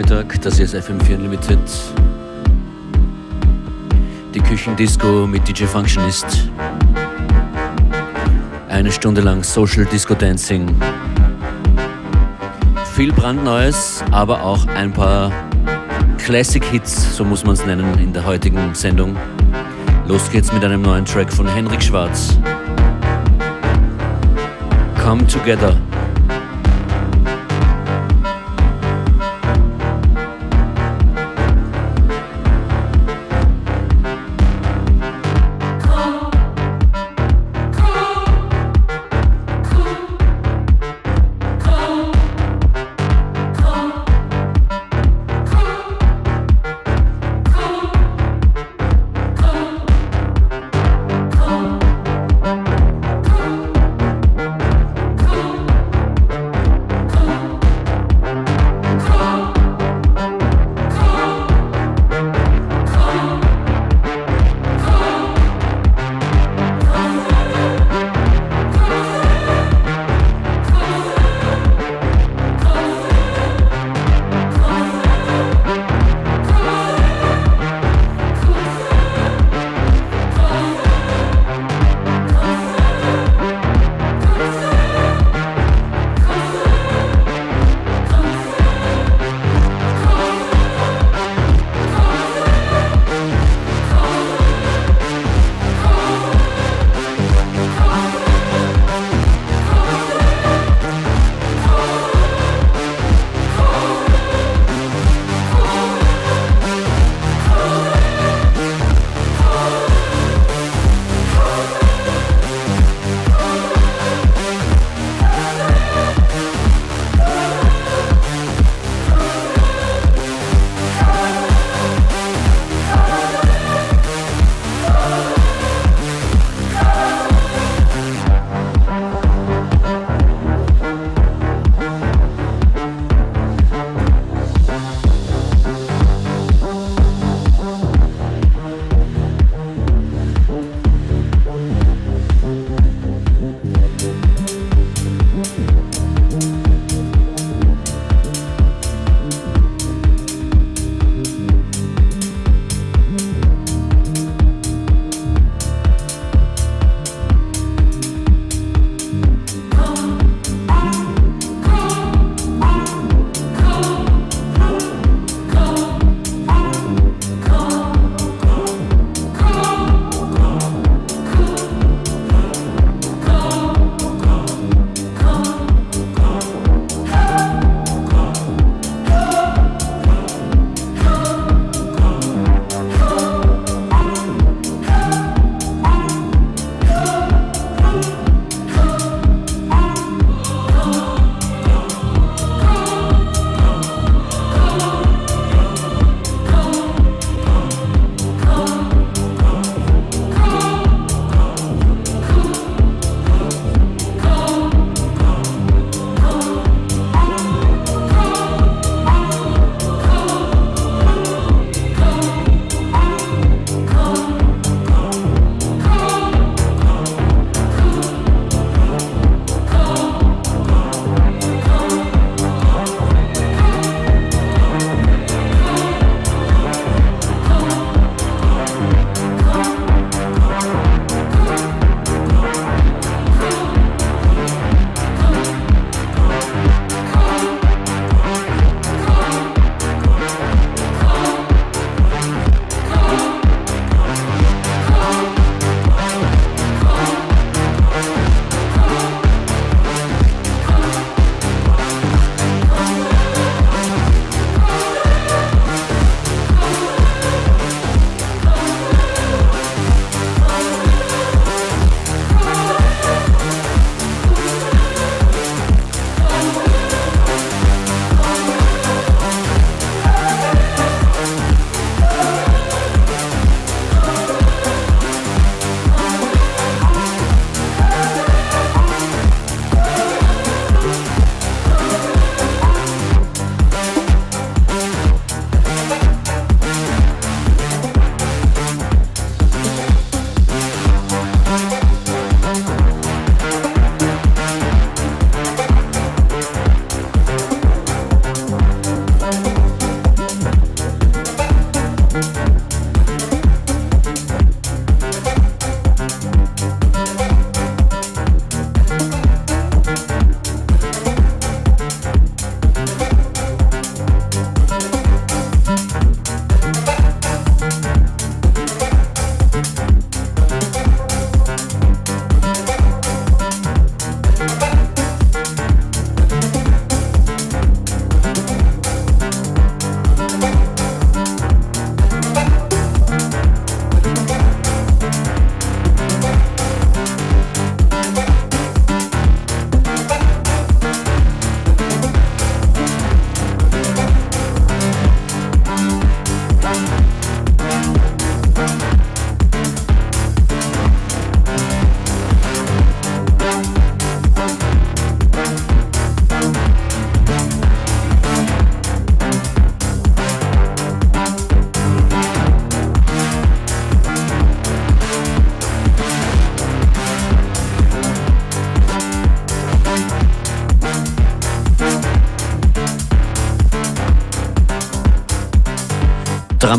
Nachmittag, das ist FM4 Unlimited. Die Küchendisco mit DJ Functionist. Eine Stunde lang Social Disco Dancing. Viel brandneues, aber auch ein paar Classic Hits, so muss man es nennen, in der heutigen Sendung. Los geht's mit einem neuen Track von Henrik Schwarz. Come Together.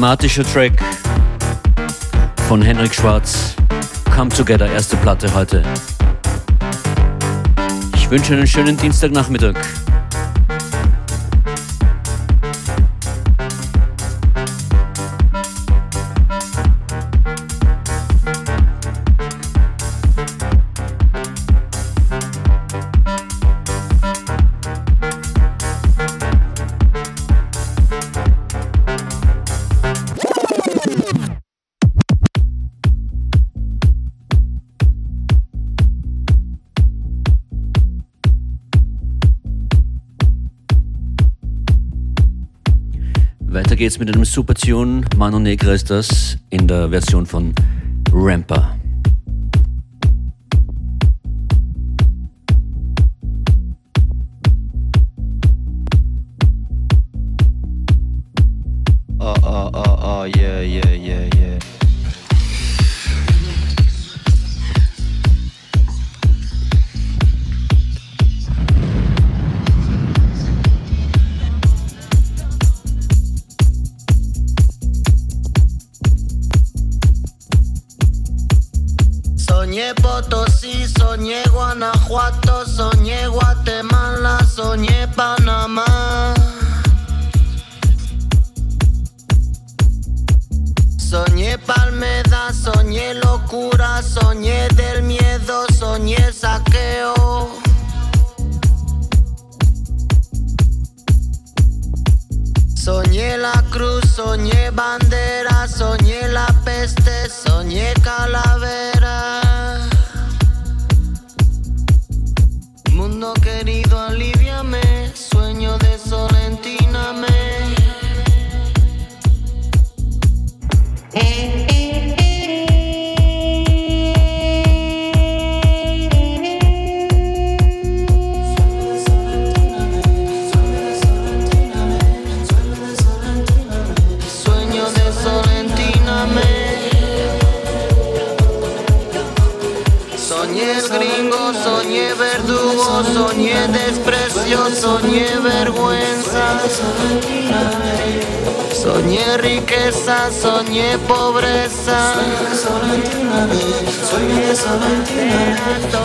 Dramatischer Track von Henrik Schwarz. Come Together, erste Platte heute. Ich wünsche einen schönen Dienstagnachmittag. Geht's mit einem super Tune. Mano Negra ist das in der Version von Ramper.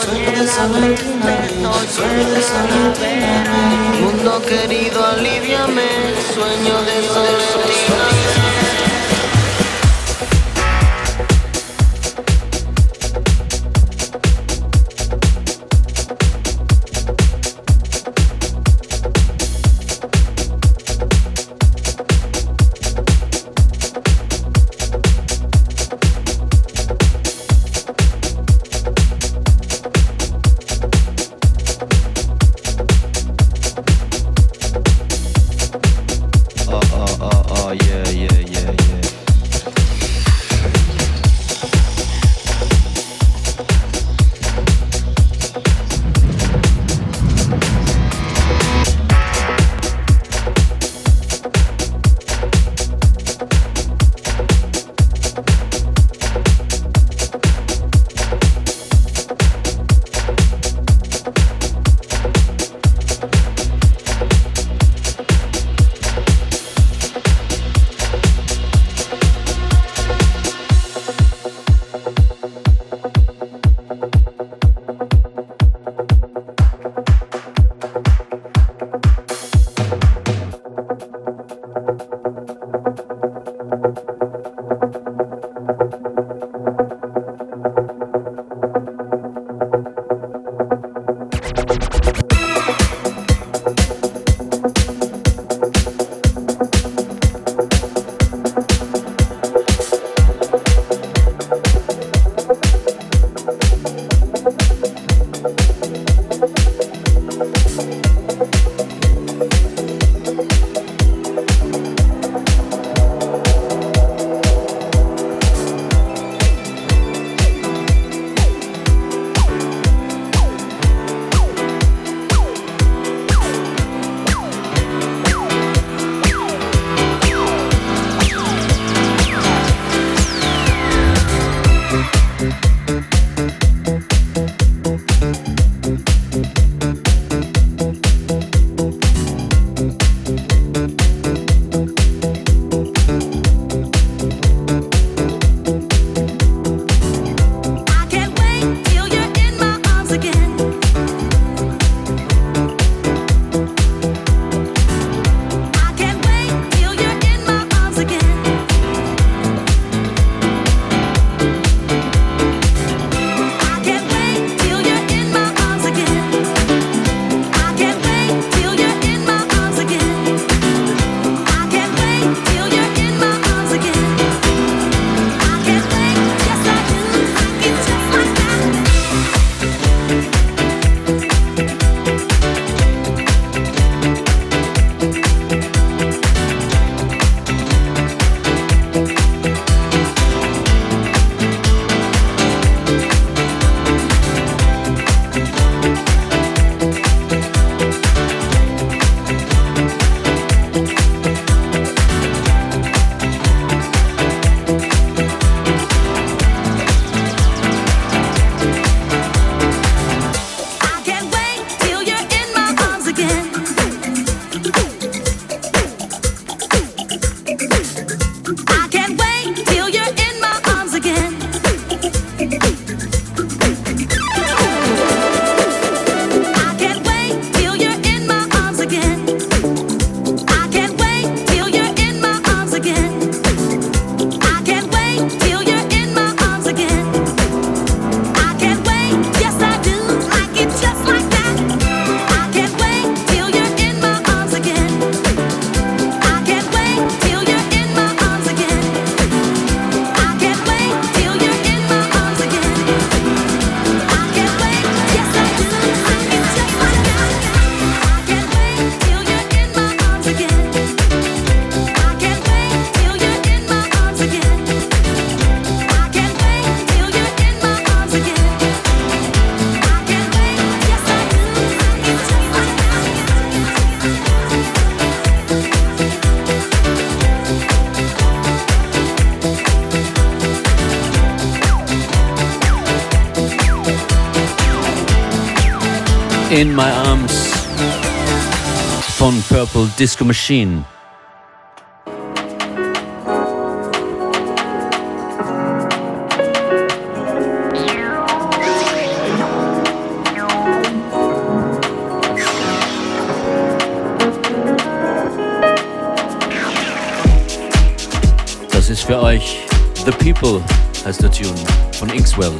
Soy Salentina, sueño de Salentina. Mundo querido, aliviame, sueño de Salentina. In My Arms von Purple Disco Machine. Das ist für euch The People heißt der Tune von Inkswell.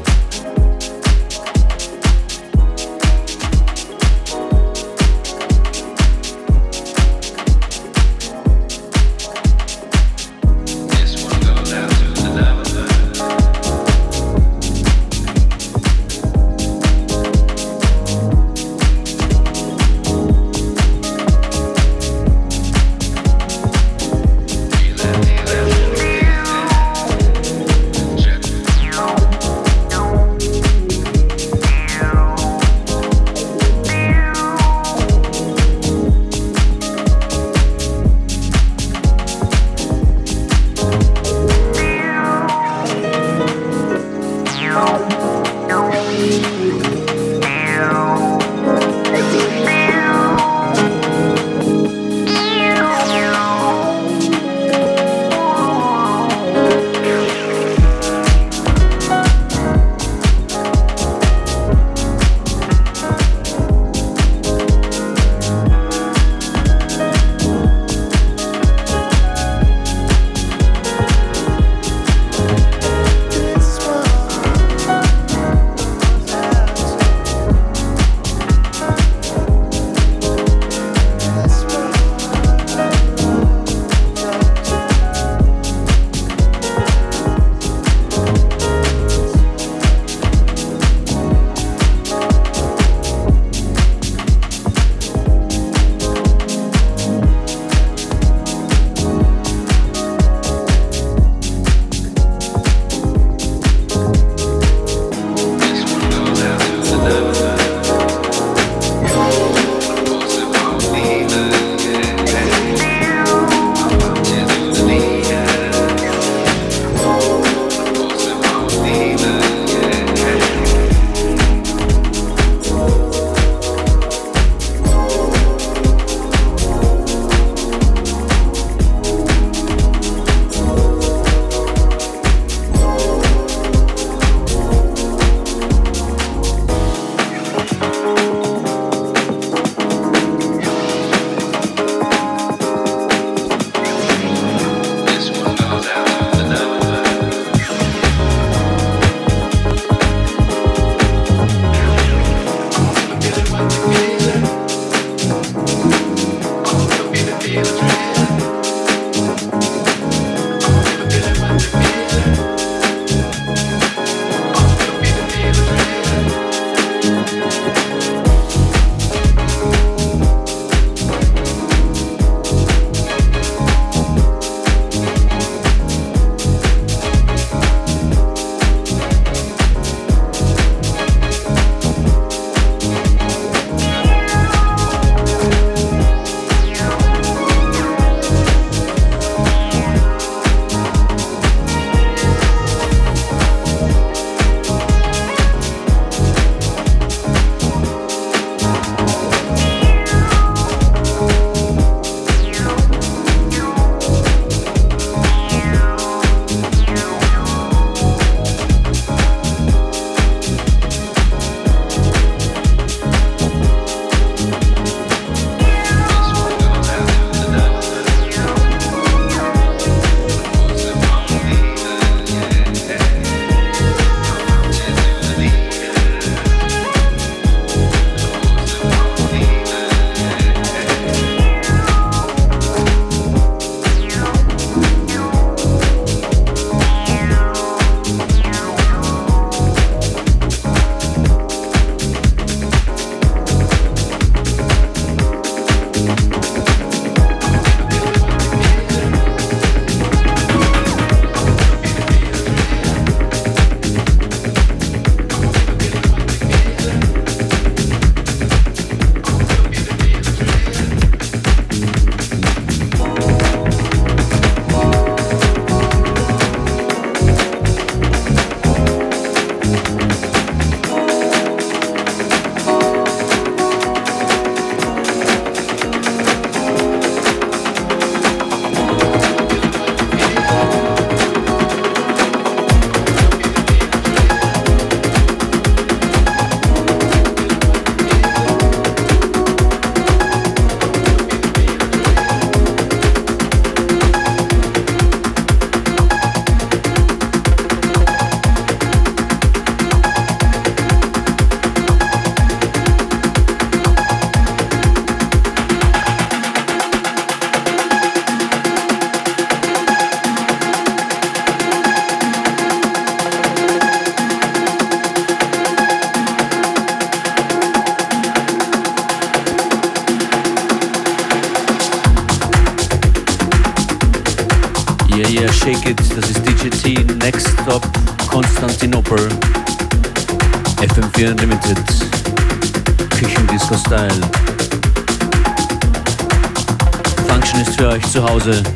Zu Hause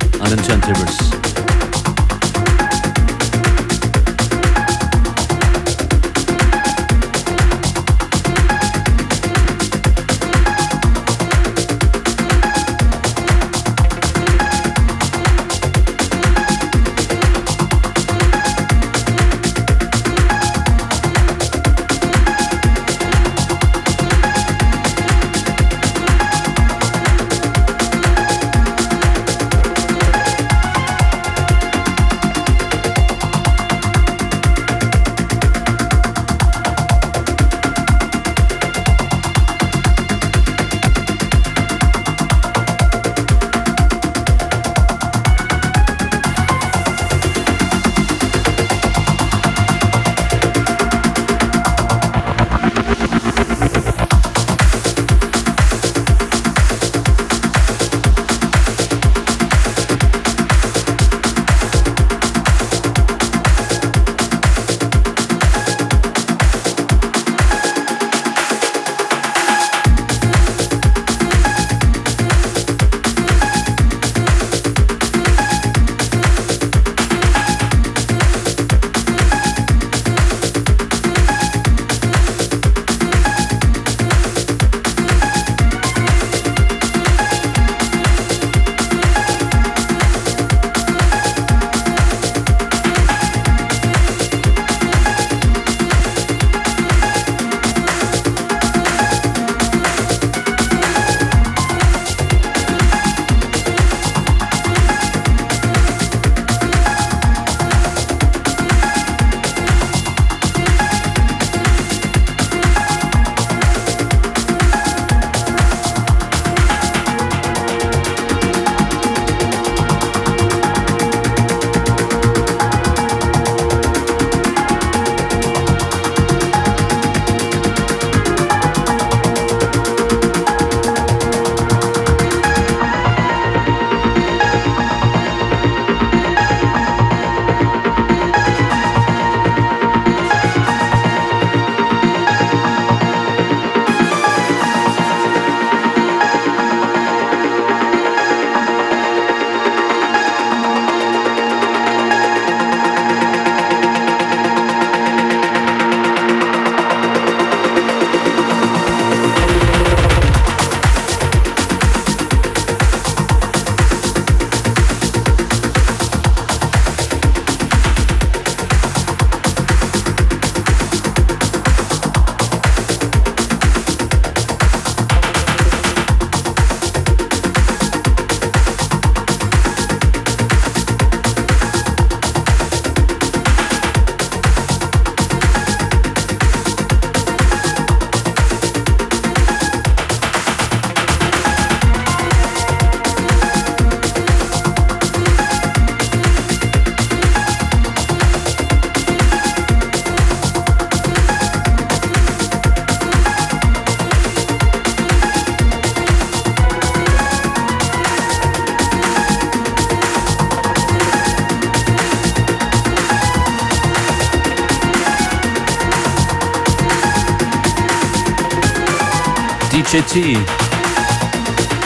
JT.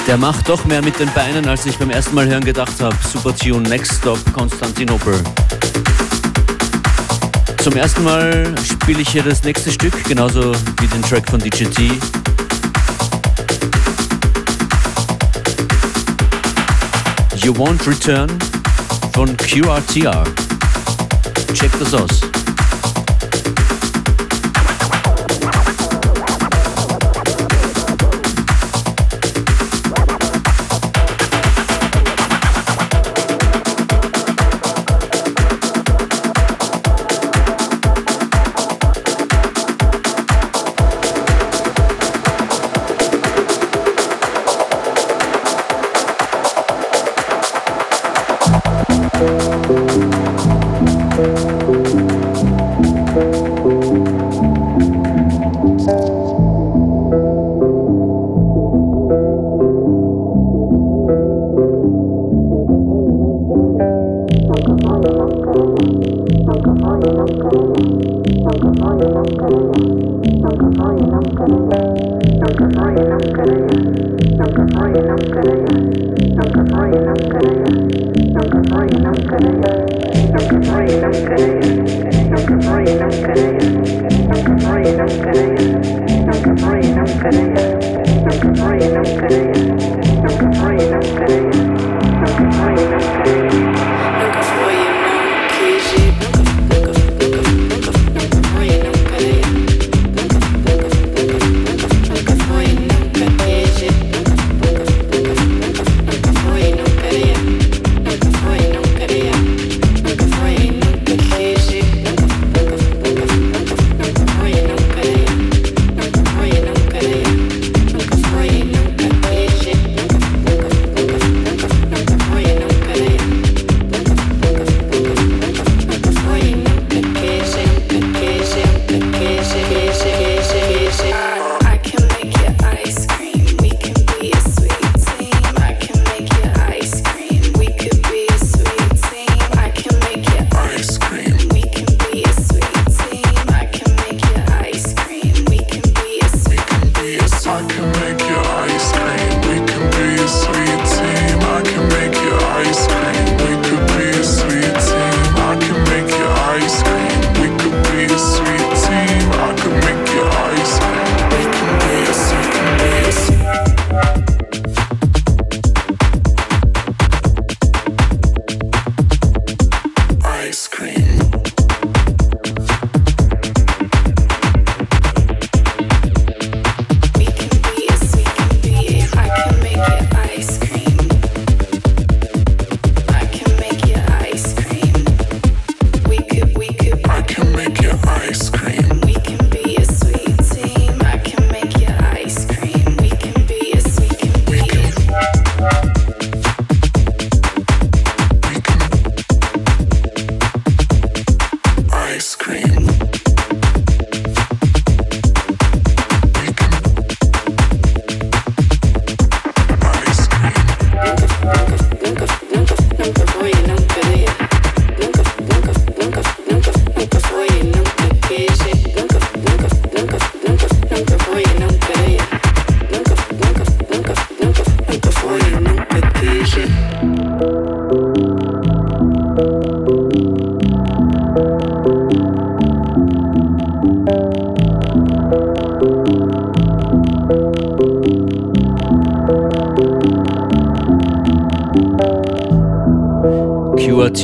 Der macht doch mehr mit den Beinen, als ich beim ersten Mal hören gedacht habe. Super Tune, Next Stop, Konstantinopel. Zum ersten Mal spiele ich hier das nächste Stück, genauso wie den Track von DJT. You Won't Return von QRTR. Check das aus.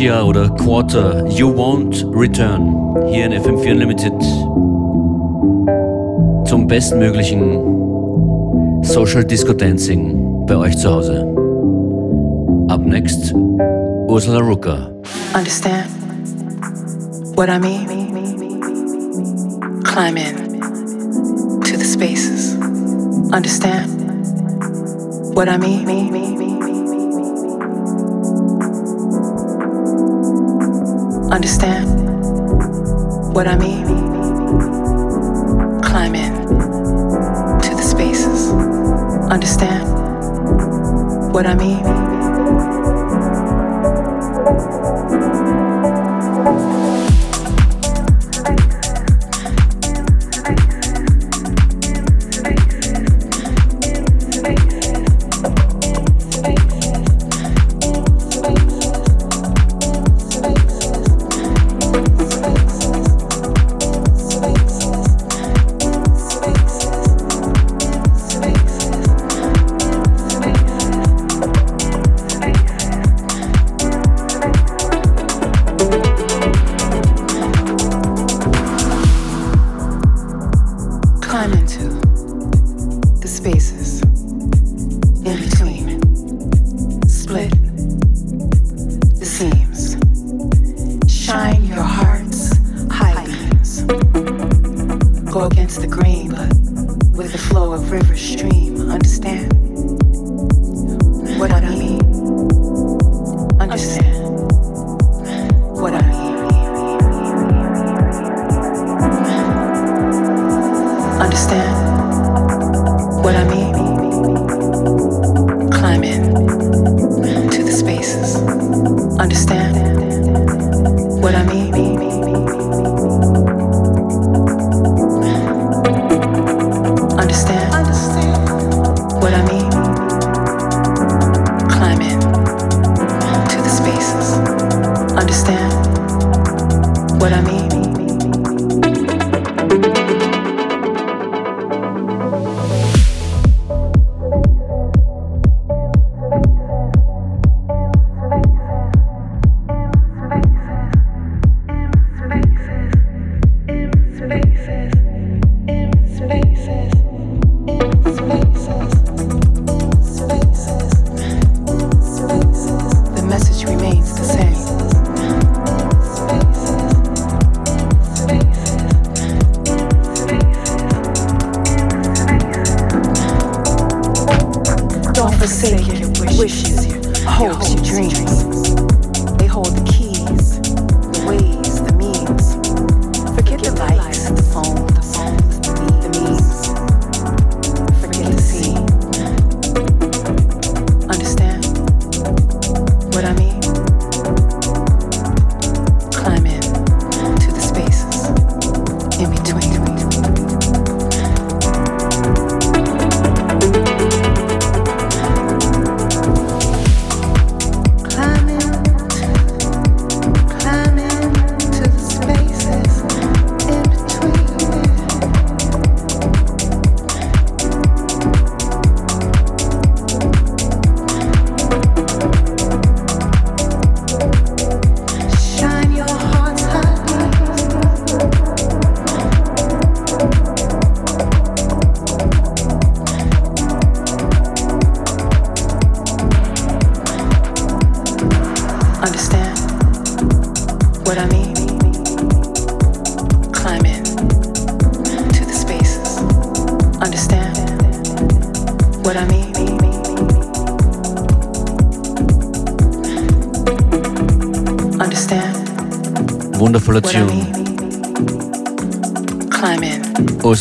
Quartia oder Quarter, You Won't Return. Hier in FM4 Unlimited zum bestmöglichen Social Disco Dancing bei euch zu Hause. Up next, Ursula Rucker. Understand what I mean? Climb in to the spaces. Understand what I mean? Understand what I mean? Climb in to the spaces. Understand what I mean?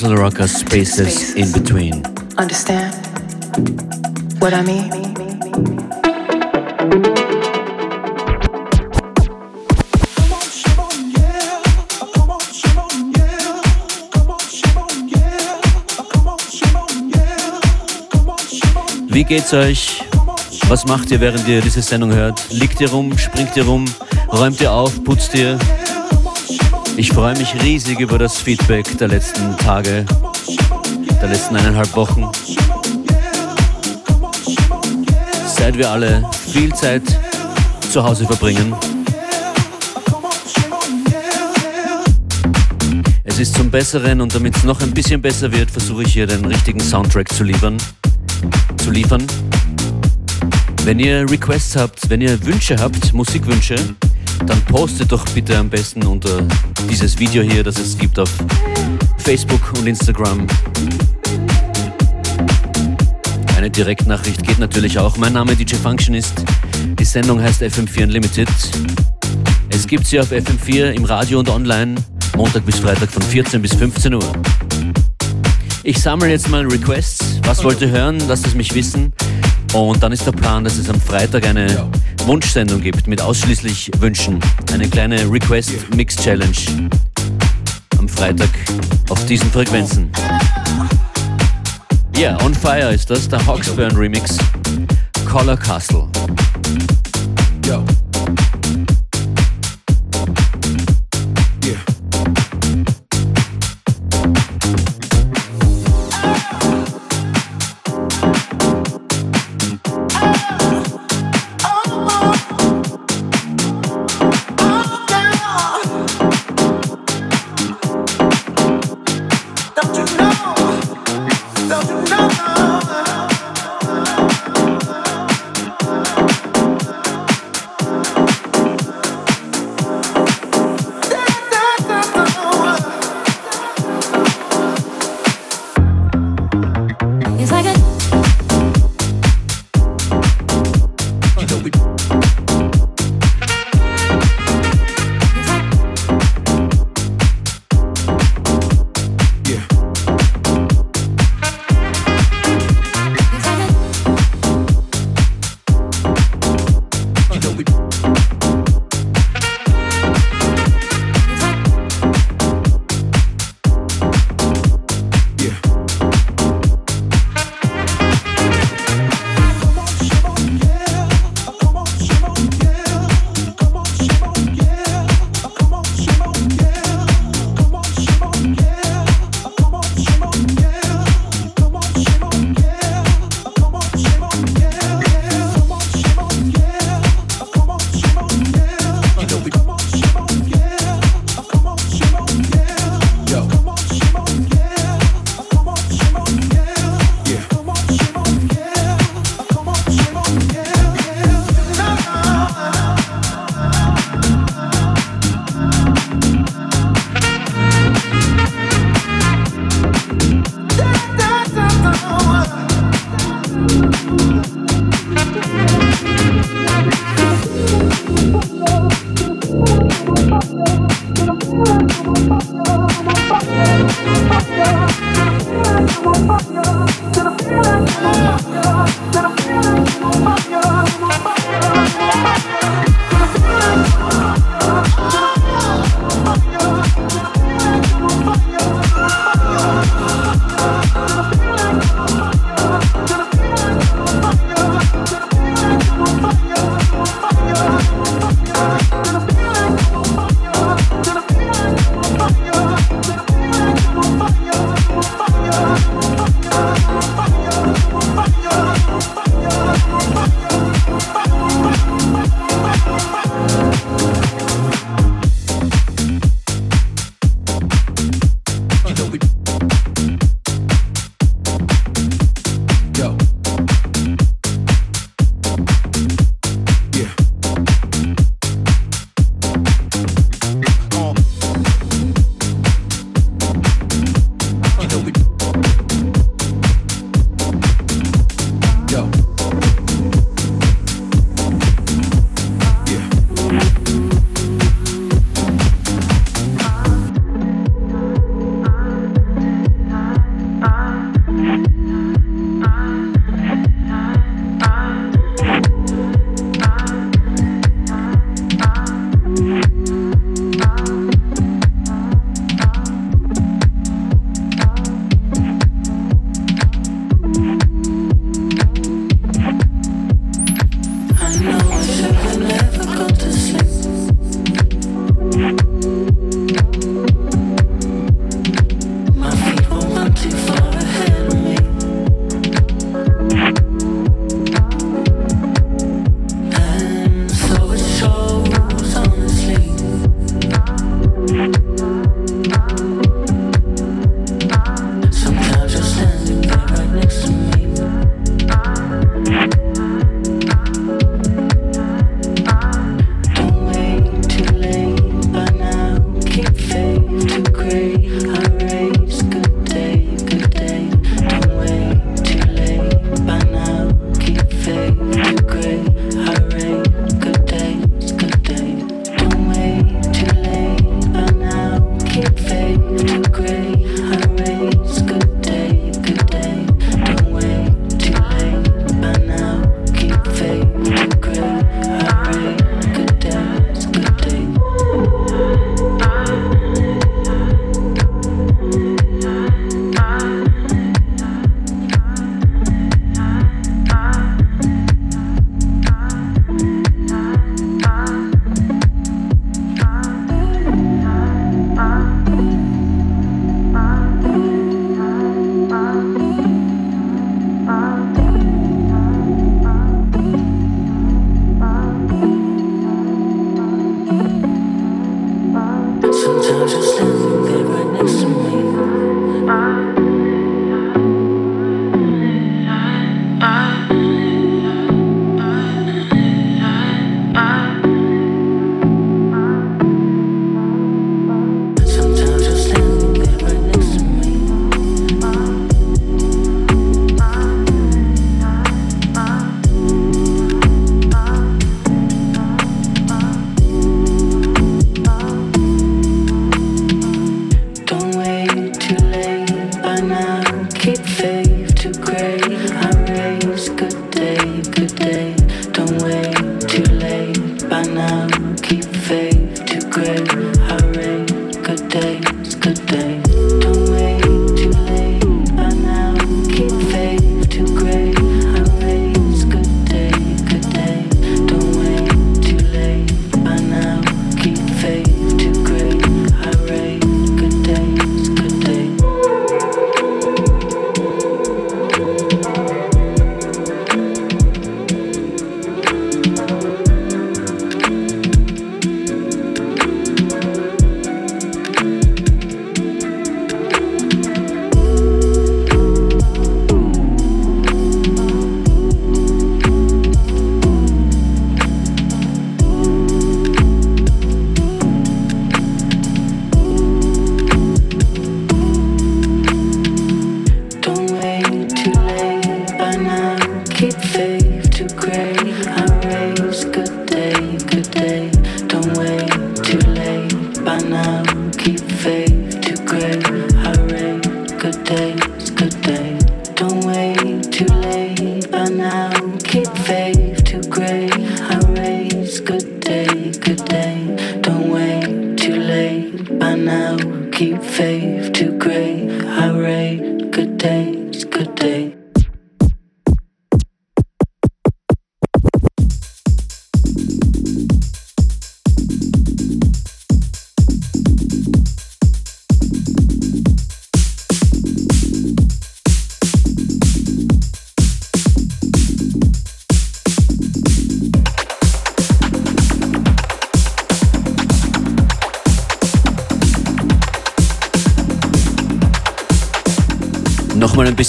Ursula Rocker spaces, spaces in between. Understand what I mean? Wie geht's euch? Was macht ihr, während ihr diese Sendung hört? Liegt ihr rum? Springt ihr rum? Räumt ihr auf? Putzt ihr? Ich freue mich riesig über das Feedback der letzten Tage, der letzten eineinhalb Wochen. Seit wir alle viel Zeit zu Hause verbringen. Es ist zum Besseren und damit es noch ein bisschen besser wird, versuche ich hier den richtigen Soundtrack zu liefern. Zu liefern. Wenn ihr Requests habt, wenn ihr Wünsche habt, Musikwünsche, dann postet doch bitte am besten unter dieses Video hier, das es gibt auf Facebook und Instagram. Eine Direktnachricht geht natürlich auch. Mein Name DJ Functionist. Die Sendung heißt FM4 Unlimited. Es gibt sie auf FM4 im Radio und online, Montag bis Freitag von 14 bis 15 Uhr. Ich sammle jetzt mal Requests. Was wollt ihr hören? Lasst es mich wissen. Und dann ist der Plan, dass es am Freitag eine Wunschsendung gibt mit ausschließlich Wünschen. Eine kleine Request-Mix-Challenge am Freitag auf diesen Frequenzen. Ja, yeah, On Fire ist das, der Hawksburn Remix. Color Castle.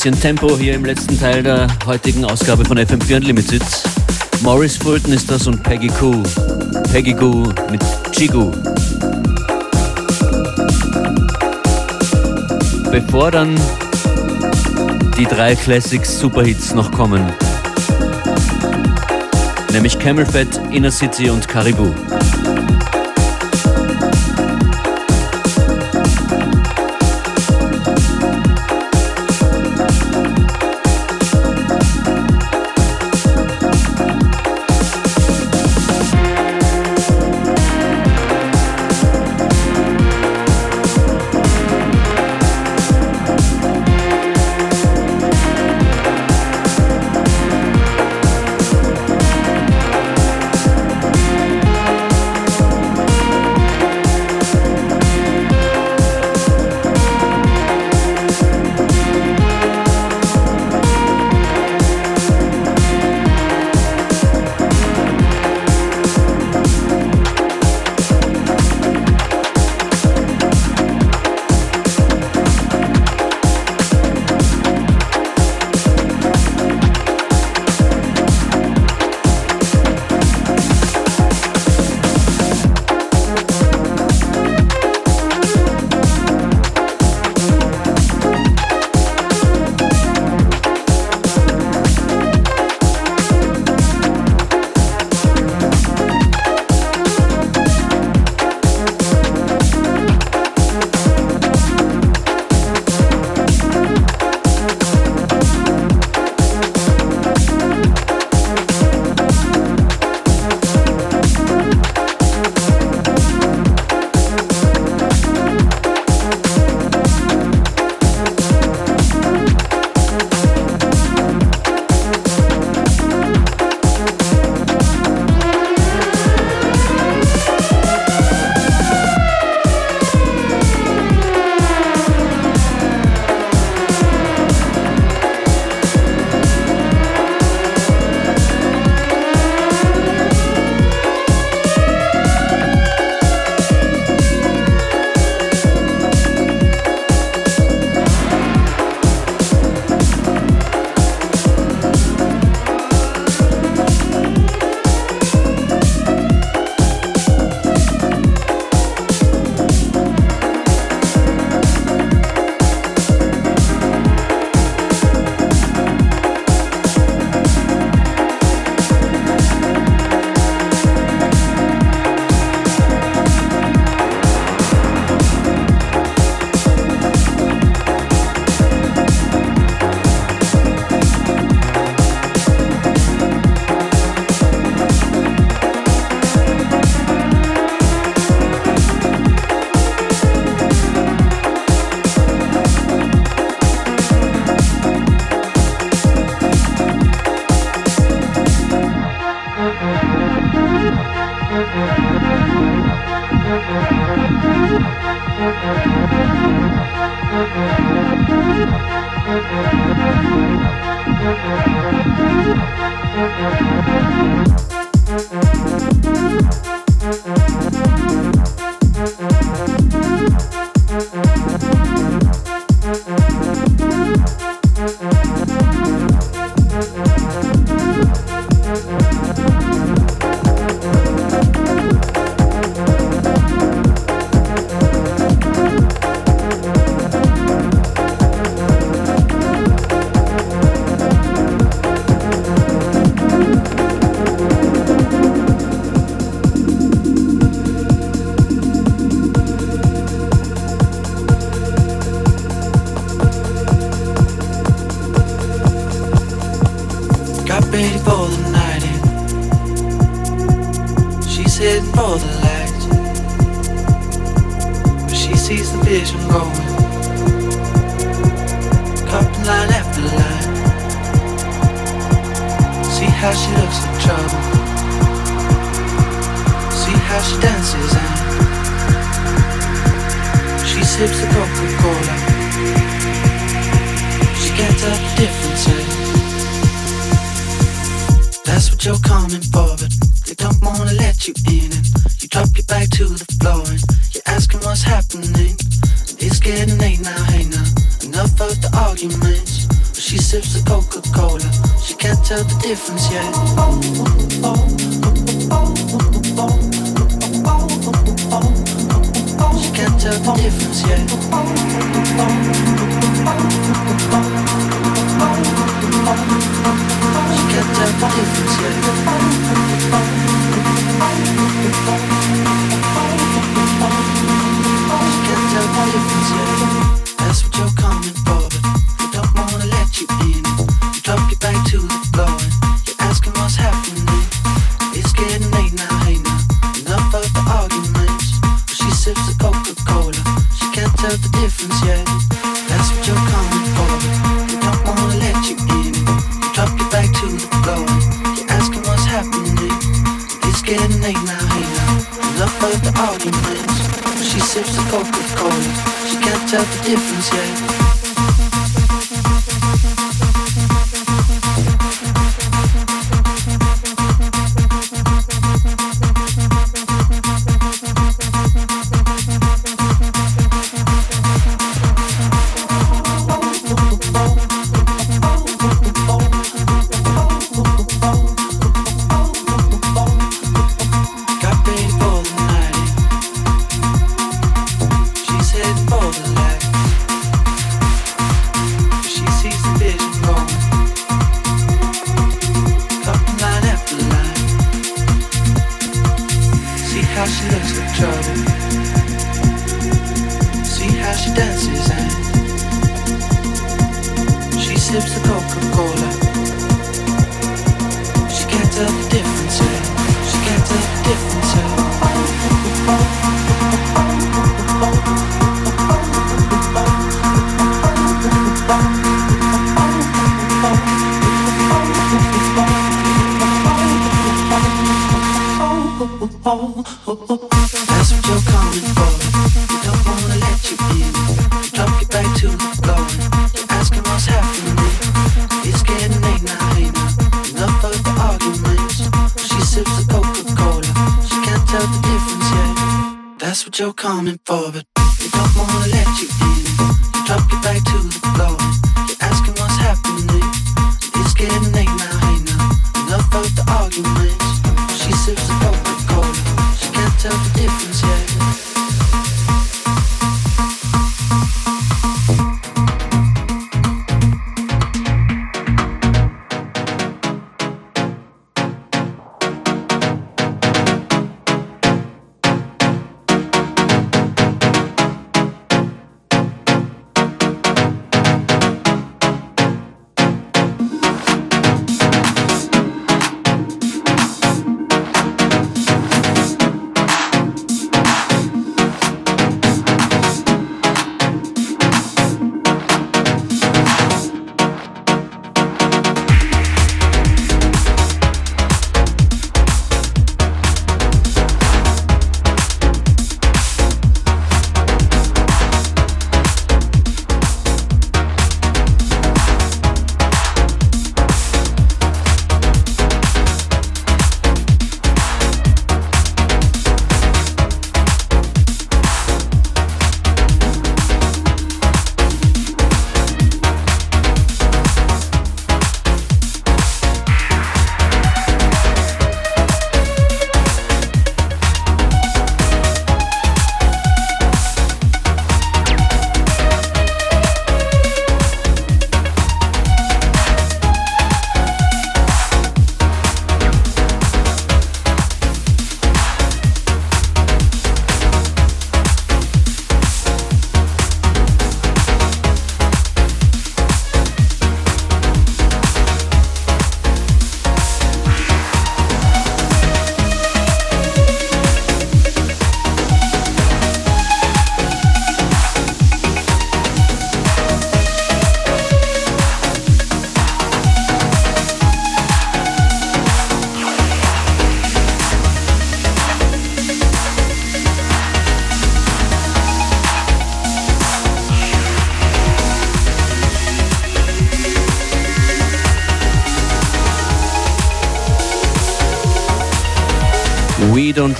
Bisschen Tempo hier im letzten Teil der heutigen Ausgabe von FM4 Unlimited. Morris Fulton ist das und Peggy Goo. Peggy Goo mit Chigu. Bevor dann die drei Classics Superhits noch kommen. Nämlich Camel Fat, Inner City und Caribou. what you're coming for, but they don't wanna let you in. And you drop your bag to the floor and you're asking what's happening. It's getting late now, hey now. Enough of the arguments. But she sips the Coca Cola, she can't tell the difference yet. She can't tell the difference yet. Get pocket's cold. She can't tell the difference yet.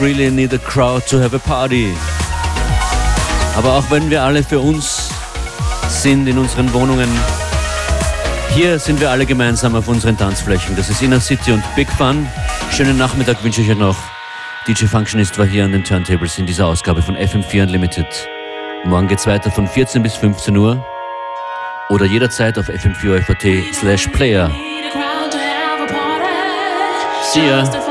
Really need a crowd to have a party. Aber auch wenn wir alle für uns sind in unseren Wohnungen, hier sind wir alle gemeinsam auf unseren Tanzflächen. Das ist Inner City und Big Fun. Schönen Nachmittag wünsche ich euch noch. DJ Functionist war hier an den Turntables in dieser Ausgabe von FM4 Unlimited. Morgen geht's weiter von 14 bis 15 Uhr oder jederzeit auf fm4 slash player. See ya.